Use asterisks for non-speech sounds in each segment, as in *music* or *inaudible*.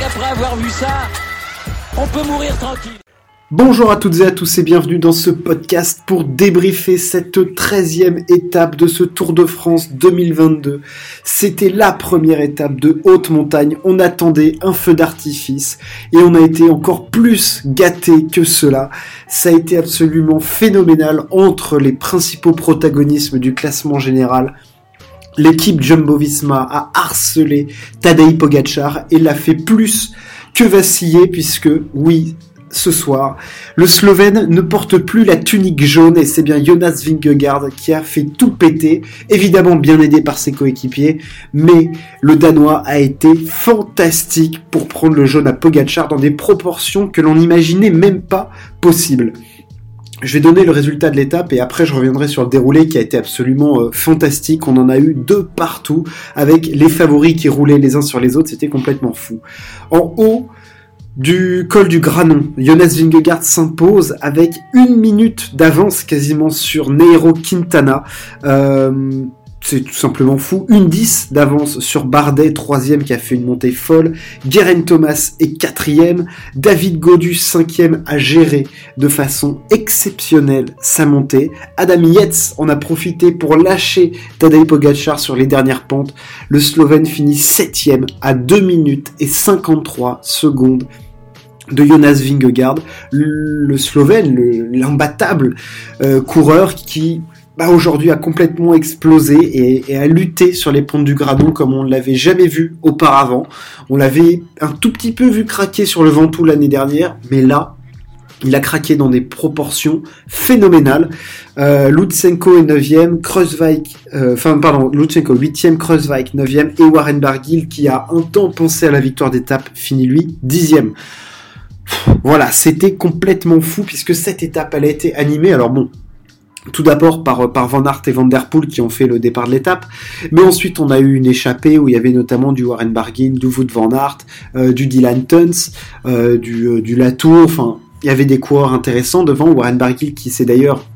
avoir vu ça, on peut mourir tranquille. Bonjour à toutes et à tous et bienvenue dans ce podcast pour débriefer cette 13e étape de ce Tour de France 2022. C'était la première étape de haute montagne, on attendait un feu d'artifice et on a été encore plus gâté que cela. Ça a été absolument phénoménal entre les principaux protagonismes du classement général. L'équipe Jumbo-Visma a harcelé Tadej Pogacar et l'a fait plus que vaciller puisque oui, ce soir. Le Slovène ne porte plus la tunique jaune et c'est bien Jonas Vingegaard qui a fait tout péter, évidemment bien aidé par ses coéquipiers, mais le Danois a été fantastique pour prendre le jaune à Pogacar dans des proportions que l'on n'imaginait même pas possibles. Je vais donner le résultat de l'étape et après je reviendrai sur le déroulé qui a été absolument euh, fantastique. On en a eu deux partout avec les favoris qui roulaient les uns sur les autres, c'était complètement fou. En haut, du col du Granon. Jonas Vingegaard s'impose avec une minute d'avance quasiment sur Neiro Quintana. Euh, c'est tout simplement fou. Une 10 d'avance sur Bardet, troisième qui a fait une montée folle. Guerin Thomas est quatrième. David Godu, cinquième, a géré de façon exceptionnelle sa montée. Adam Yates en a profité pour lâcher Tadej Pogacar sur les dernières pentes. Le Slovène finit septième à 2 minutes et 53 secondes de Jonas Vingegaard, le, Slovène, l'imbattable euh, coureur qui bah, aujourd'hui a complètement explosé et, a lutté sur les ponts du Gradon comme on ne l'avait jamais vu auparavant. On l'avait un tout petit peu vu craquer sur le Ventoux l'année dernière, mais là, il a craqué dans des proportions phénoménales. Euh, Lutsenko est 9ème, Kreuzweig, enfin pardon, Lutsenko 8ème, Kreuzweig 9ème et Warren Barguil qui a un temps pensé à la victoire d'étape finit lui 10ème. Voilà, c'était complètement fou puisque cette étape elle a été animée. Alors bon, tout d'abord par, Van Aert et Van Der Poel qui ont fait le départ de l'étape, mais ensuite on a eu une échappée où il y avait notamment du Warren Barguin, du Wout Van Aert, euh, du Dylan Tuns, euh, du, euh, du Latour, enfin il y avait des coureurs intéressants devant, Warren Barguil qui s'est d'ailleurs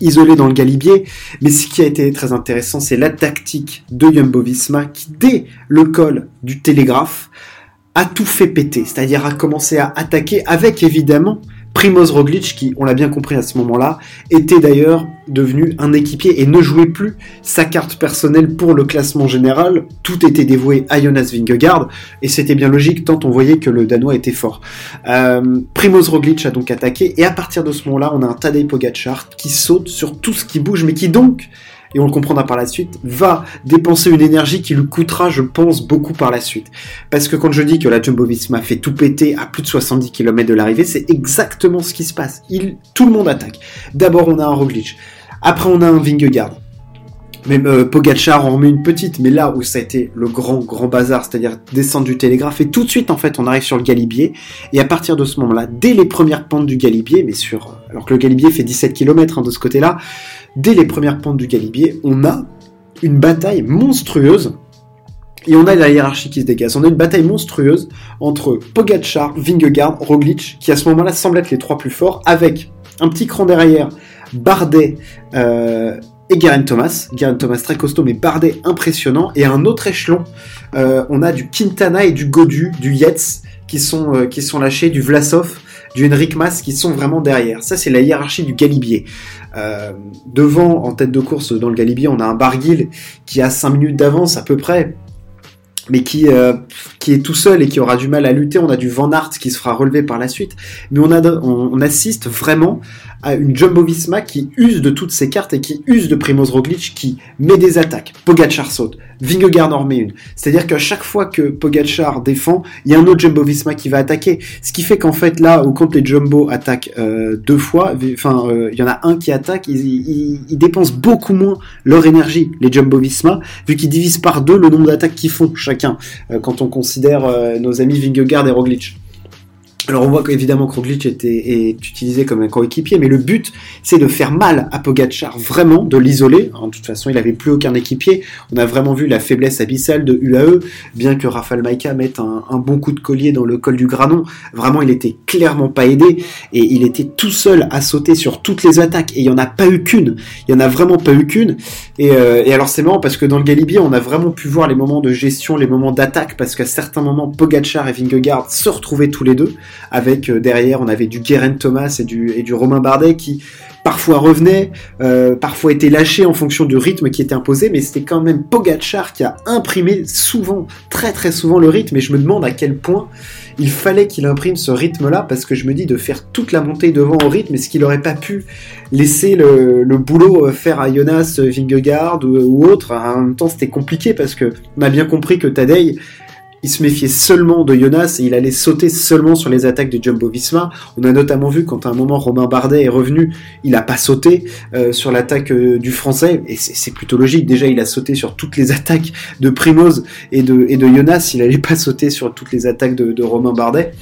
isolé dans le galibier, mais ce qui a été très intéressant c'est la tactique de Jumbo-Visma qui dès le col du télégraphe a tout fait péter, c'est-à-dire a commencé à attaquer avec évidemment Primoz Roglic, qui, on l'a bien compris à ce moment-là, était d'ailleurs devenu un équipier et ne jouait plus sa carte personnelle pour le classement général. Tout était dévoué à Jonas Vingegaard, et c'était bien logique tant on voyait que le Danois était fort. Euh, Primoz Roglic a donc attaqué, et à partir de ce moment-là, on a un Tadej Pogacar qui saute sur tout ce qui bouge, mais qui donc et on le comprendra par la suite, va dépenser une énergie qui lui coûtera, je pense, beaucoup par la suite. Parce que quand je dis que la Jumbo-Visma fait tout péter à plus de 70 km de l'arrivée, c'est exactement ce qui se passe. Tout le monde attaque. D'abord, on a un Roglic. Après, on a un Vingegaard. Même euh, Pogacar en remet une petite, mais là où ça a été le grand, grand bazar, c'est-à-dire descendre du télégraphe, et tout de suite, en fait, on arrive sur le Galibier, et à partir de ce moment-là, dès les premières pentes du Galibier, mais sur, alors que le Galibier fait 17 km hein, de ce côté-là, dès les premières pentes du Galibier, on a une bataille monstrueuse et on a la hiérarchie qui se dégage. On a une bataille monstrueuse entre Pogacar, Vingegaard, Roglic, qui à ce moment-là semblent être les trois plus forts, avec un petit cran derrière, Bardet euh, et Garen Thomas. Garen Thomas très costaud, mais Bardet impressionnant. Et un autre échelon, euh, on a du Quintana et du Godu, du Yates, qui sont, euh, qui sont lâchés, du Vlasov, du Henrik Mas, qui sont vraiment derrière. Ça, c'est la hiérarchie du Galibier. Euh, devant, en tête de course dans le Galibier, on a un Barguil qui a 5 minutes d'avance à peu près, mais qui, euh, qui est tout seul et qui aura du mal à lutter. On a du Van Aert qui se fera relever par la suite. Mais on, a, on assiste vraiment à une Jumbo-Visma qui use de toutes ses cartes et qui use de Primoz Roglic qui met des attaques. Pogacar saute, Vingegaard en remet une. C'est-à-dire qu'à chaque fois que Pogacar défend, il y a un autre Jumbo-Visma qui va attaquer. Ce qui fait qu'en fait là, où quand les Jumbo attaquent euh, deux fois, enfin euh, il y en a un qui attaque, ils, dépensent beaucoup moins leur énergie, les Jumbo-Visma, vu qu'ils divisent par deux le nombre d'attaques qu'ils font chacun, euh, quand on considère nos amis Vingegaard et Roglic. Alors on voit qu'évidemment Kroglic était, est utilisé comme un coéquipier, mais le but c'est de faire mal à Pogachar, vraiment de l'isoler. De toute façon, il n'avait plus aucun équipier. On a vraiment vu la faiblesse abyssale de UAE, bien que Rafael Maïka mette un, bon coup de collier dans le col du Granon. Vraiment, il était clairement pas aidé et il était tout seul à sauter sur toutes les attaques. Et il y en a pas eu qu'une. Il y en a vraiment pas eu qu'une. Et, euh, alors c'est marrant parce que dans le Galibier, on a vraiment pu voir les moments de gestion, les moments d'attaque, parce qu'à certains moments, Pogachar et Vingegaard se retrouvaient tous les deux avec euh, derrière on avait du Guérin Thomas et du, Romain Bardet qui parfois revenaient, euh, parfois étaient lâchés en fonction du rythme qui était imposé, mais c'était quand même Pogachar qui a imprimé souvent, très très souvent le rythme, et je me demande à quel point il fallait qu'il imprime ce rythme-là, parce que je me dis de faire toute la montée devant au rythme, est-ce qu'il aurait pas pu laisser le, boulot euh, faire à Jonas Vingegaard ou, ou autre? En même temps, c'était compliqué, parce que on a bien compris que Tadei il se méfiait seulement de Jonas et il allait sauter seulement sur les attaques de Jumbo Visma. On a notamment vu quand à un moment Romain Bardet est revenu, il n'a pas sauté euh, sur l'attaque euh, du français et c'est plutôt logique. Déjà, il a sauté sur toutes les *laughs* attaques de Primoz et de, et de Jonas, il n'allait pas sauter sur toutes les attaques de, de Romain Bardet.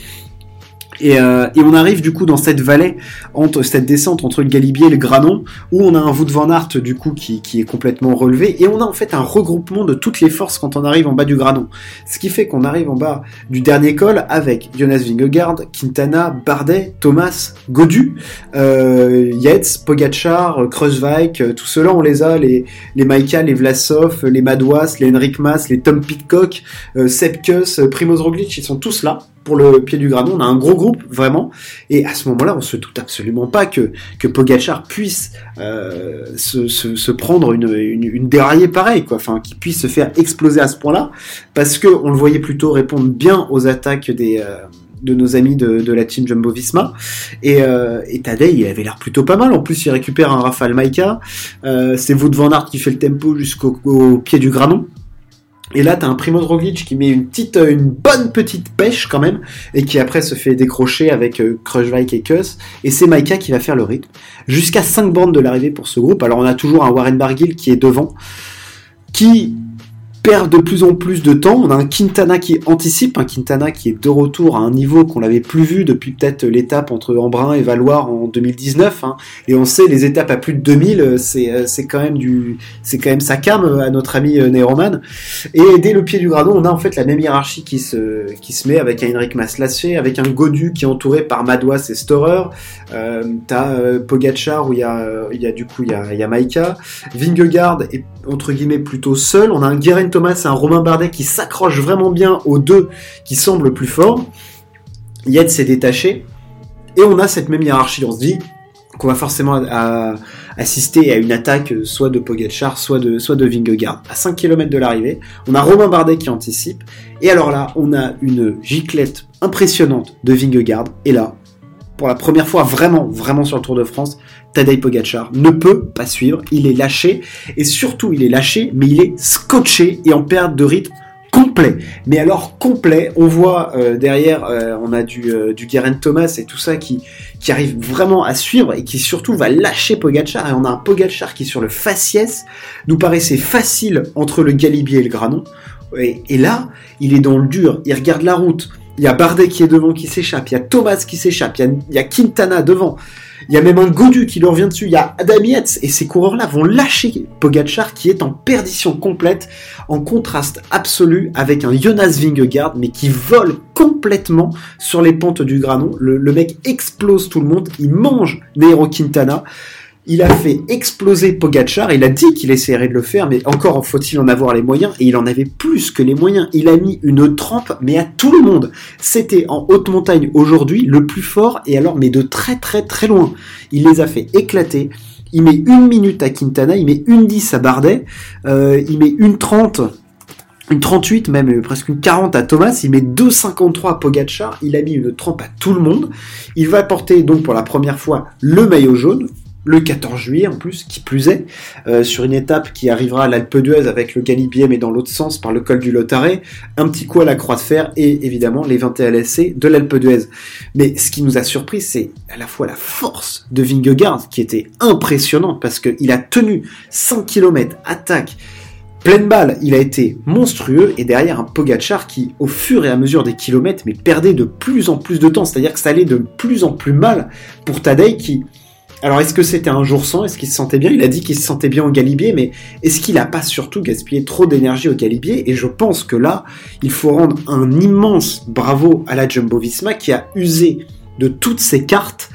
Euh, et, on arrive du coup dans cette vallée, entre cette descente entre le Galibier et le Granon, où on a un Wout van Aert du coup qui, est complètement relevé, et on a en fait un regroupement de toutes les forces quand on arrive en bas du Granon. Ce qui fait qu'on arrive en bas du dernier col avec Jonas Vingegaard, Quintana, Bardet, Thomas, Godu, euh, Yates, Pogacar, Kreuzweig, euh, tout cela on les a, les, les Maika, les Vlasov, les Madouas, les Henrik Mas, les Tom Pitcock, euh, Sepkus, Primoz Roglic, ils sont tous là pour le pied du granon. On a un gros groupe vraiment, et à ce moment-là, on se doute absolument pas que que Pogachar puisse euh, se, prendre une, une, déraillée pareille, quoi. Enfin, qu'il puisse se faire exploser à ce point-là, parce que on le voyait plutôt répondre bien aux attaques des euh, de nos amis de, la team Jumbo Visma. Et, euh, et Tadej, il avait l'air plutôt pas mal. En plus, il récupère un Rafael Maika. Euh, c'est Wout van Aert qui fait le tempo jusqu'au pied du granon. Et là, t'as un Primoz Roglic qui met une petite, euh, une bonne petite pêche quand même, et qui après se fait décrocher avec euh, et Kuss. Et c'est Maika qui va faire le rythme. Jusqu'à 5 bandes de l'arrivée pour ce groupe. Alors on a toujours un Warren Barguil qui est devant, qui perd de plus en plus de temps. On a un Quintana qui anticipe, un Quintana qui est de retour à un niveau qu'on n'avait plus vu depuis peut-être l'étape entre Embrun et Valoir en 2019. Hein. Et on sait les étapes à plus de 2000, euh, c'est euh, c'est quand même du c'est quand même sa cam euh, à notre ami Neyroman. Et dès le pied du gradon, on a en fait la même hiérarchie qui se qui se met avec un Henrik Maslaché, avec un Godu qui est entouré par Madouas et Storer. Euh, T'as euh, où il y a y a du coup il y a, y a Maika, Vingegaard est entre guillemets plutôt seul. On a un Guerin Thomas et un Romain Bardet qui s'accrochent vraiment bien aux deux qui semblent plus forts. Yates s'est détaché. Et on a cette même hiérarchie. On se dit qu'on va forcément assister à une attaque soit de Pogacar, soit de, soit de Vingegaard. À 5 km de l'arrivée, on a Romain Bardet qui anticipe. Et alors là, on a une giclette impressionnante de Vingegaard. Et là, pour la première fois vraiment, vraiment sur le Tour de France, Tadej Pogacar ne peut pas suivre, il est lâché, et surtout il est lâché, mais il est scotché et en perte de rythme complet. Mais alors complet, on voit euh, derrière, euh, on a du, euh, Guerin Thomas et tout ça qui, qui arrive vraiment à suivre et qui surtout va lâcher Pogachar. Et on a un Pogachar qui sur le faciès nous paraissait facile entre le Galibier et le Granon. Et, et là, il est dans le dur, il regarde la route. Il y a Bardet qui est devant qui s'échappe, il y a Thomas qui s'échappe, il, y a Quintana devant. Il y a même un Godu qui leur vient dessus. Il y a Adam Yates. Et ces coureurs-là vont lâcher Pogachar qui est en perdition complète, en contraste absolu avec un Jonas Vingegaard, mais qui vole complètement sur les pentes du Granon. Le, mec explose tout le monde. Il mange Nairo Quintana. Il a fait exploser Pogachar, il a dit qu'il essaierait de le faire, mais encore faut-il en avoir les moyens, et il en avait plus que les moyens. Il a mis une trempe, mais à tout le monde. C'était en haute montagne aujourd'hui le plus fort, et alors, mais de très très très loin. Il les a fait éclater. Il met une minute à Quintana, il met une 10 à Bardet, euh, il met une 30 une 38, même euh, presque une 40 à Thomas, il met 2,53 à Pogachar, il a mis une trempe à tout le monde. Il va porter donc pour la première fois le maillot jaune, le 14 juillet en plus, qui plus est, euh, sur une étape qui arrivera à l'Alpe d'Huez avec le Galibier mais dans l'autre sens par le col du Lotaré, un petit coup à la croix de fer et évidemment les 21 LSC de l'Alpe d'Huez. Mais ce qui nous a surpris, c'est à la fois la force de Vingegaard qui était impressionnante parce qu'il a tenu 5 km attaque Pleine balle, il a été monstrueux et derrière un Pogachar qui, au fur et à mesure des kilomètres, mais perdait de plus en plus de temps. C'est-à-dire que ça allait de plus en plus mal pour Tadej qui, alors est-ce que c'était un jour sans? Est-ce qu'il se sentait bien? Il a dit qu'il se sentait bien au Galibier, mais est-ce qu'il n'a pas surtout gaspillé trop d'énergie au Galibier? Et je pense que là, il faut rendre un immense bravo à la Jumbo-Visma qui a usé de toutes ses cartes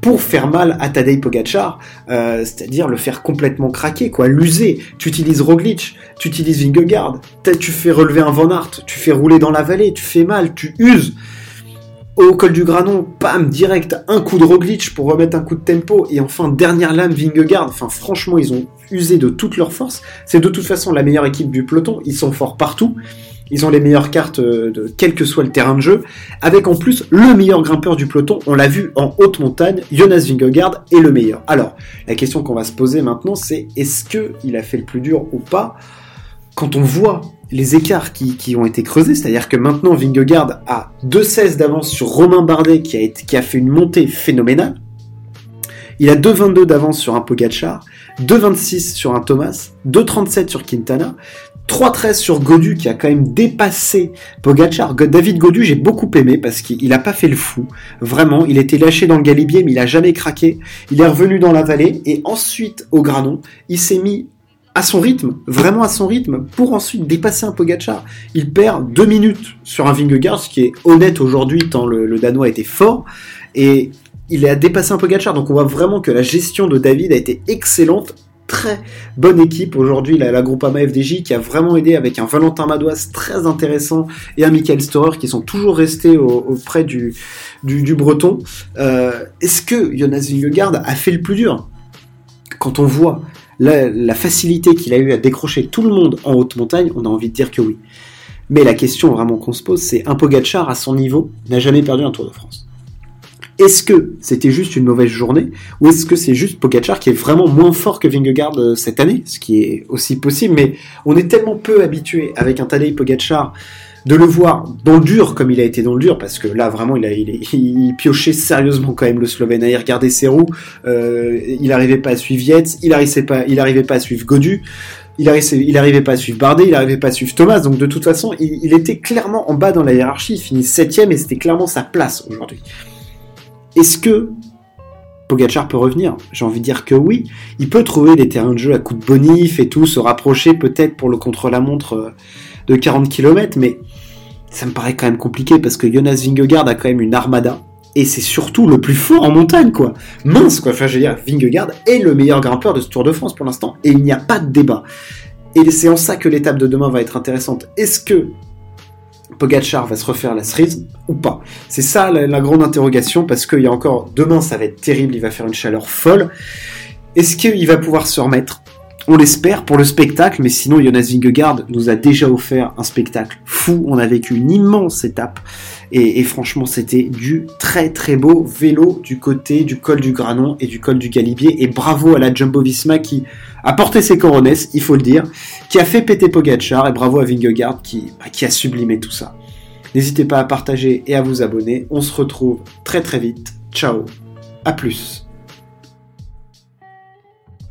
pour faire mal à Tadej Pogacar, euh, c'est-à-dire le faire complètement craquer, quoi, l'user. Tu utilises Roglic, tu utilises Vingegaard, tu fais relever un Van Aert, tu fais rouler dans la vallée, tu fais mal, tu uses. Au col du Granon, pam, direct, un coup de Roglic pour remettre un coup de tempo, et enfin, dernière lame, Vingegaard. Enfin, franchement, ils ont usé de toute leur force. C'est de toute façon la meilleure équipe du peloton, ils sont forts partout. Ils ont les meilleures cartes euh, de quel que soit le terrain de jeu, avec en plus le meilleur grimpeur du peloton. On l'a vu en haute montagne, Jonas Vingegaard est le meilleur. Alors, la question qu'on va se poser maintenant, c'est est-ce que il a fait le plus dur ou pas? Quand on voit les écarts qui, ont été creusés, c'est-à-dire que maintenant Vingegaard a 2,16 d'avance sur Romain Bardet qui a, fait une montée phénoménale. Il a 2,22 d'avance sur un Pogacar, 2,26 sur un Thomas, 2,37 sur Quintana, 3-13 sur Godu qui a quand même dépassé Pogachar. David Godu, j'ai beaucoup aimé parce qu'il n'a pas fait le fou. Vraiment, il était lâché dans le galibier, mais il a jamais craqué. Il est revenu dans la vallée et ensuite au granon, il s'est mis à son rythme, vraiment à son rythme, pour ensuite dépasser un Pogachar. Il perd deux minutes sur un Vingegaard, ce qui est honnête aujourd'hui tant le, Danois était fort. Et il a dépassé un Pogachar, donc on voit vraiment que la gestion de David a été excellente très bonne équipe aujourd'hui, la, la Groupama FDJ, qui a vraiment aidé avec un Valentin Madouas très intéressant et un Michael Storer qui sont toujours restés auprès du, du, Breton. Euh, est-ce que Jonas Vingegaard a fait le plus dur? Quand on voit la, facilité qu'il a eu à décrocher tout le monde en haute montagne, on a envie de dire que oui. Mais la question vraiment qu'on se pose, c'est un Pogachar à son niveau n'a jamais perdu un Tour de France. Est-ce que c'était juste une mauvaise journée ou est-ce que c'est juste Pogacar qui est vraiment moins fort que Vingegaard euh, cette année, ce qui est aussi possible, mais on est tellement peu habitué avec un Tadej Pogacar de le voir dans le dur comme il a été dans le dur parce que là vraiment il a il, piochait sérieusement quand même le Slovène il regardait ses roues euh, il arrivait pas à suivre Yates il arrivait pas il arrivait pas à suivre Godu il arrivait, pas à suivre Bardet, il arrivait pas à suivre Thomas, donc de toute façon, il, était clairement en bas dans la hiérarchie, il finit septième et c'était clairement sa place aujourd'hui. Est-ce que Pogachar peut revenir? J'ai envie de dire que oui. Il peut trouver des terrains de jeu à coup de bonif et tout, se rapprocher peut-être pour le contre-la-montre euh, de 40 km, mais ça me paraît quand même compliqué parce que Jonas Vingegaard a quand même une armada. Et c'est surtout le plus fort en montagne, quoi. Mince, quoi. Enfin, je veux dire, Vingegaard est le meilleur grimpeur de ce Tour de France pour l'instant. Et il n'y a pas de débat. Et c'est en ça que l'étape de demain va être intéressante. Est-ce que Pogachar va se refaire la cerise ou pas? C'est ça la, grande interrogation parce qu'il y a encore demain ça va être terrible, il va faire une chaleur folle. Est-ce qu'il va pouvoir se remettre? On l'espère pour le spectacle, mais sinon Jonas Vingegaard nous a déjà offert un spectacle fou. On a vécu une immense étape et, franchement c'était du très très beau vélo du côté du col du Granon et du col du Galibier. Et bravo à la Jumbo Visma qui a porté ses coronesses, il faut le dire, qui a fait péter Pogachar et bravo à Vingegaard qui, bah, qui a sublimé tout ça. N'hésitez pas à partager et à vous abonner. On se retrouve très très vite. Ciao. À plus.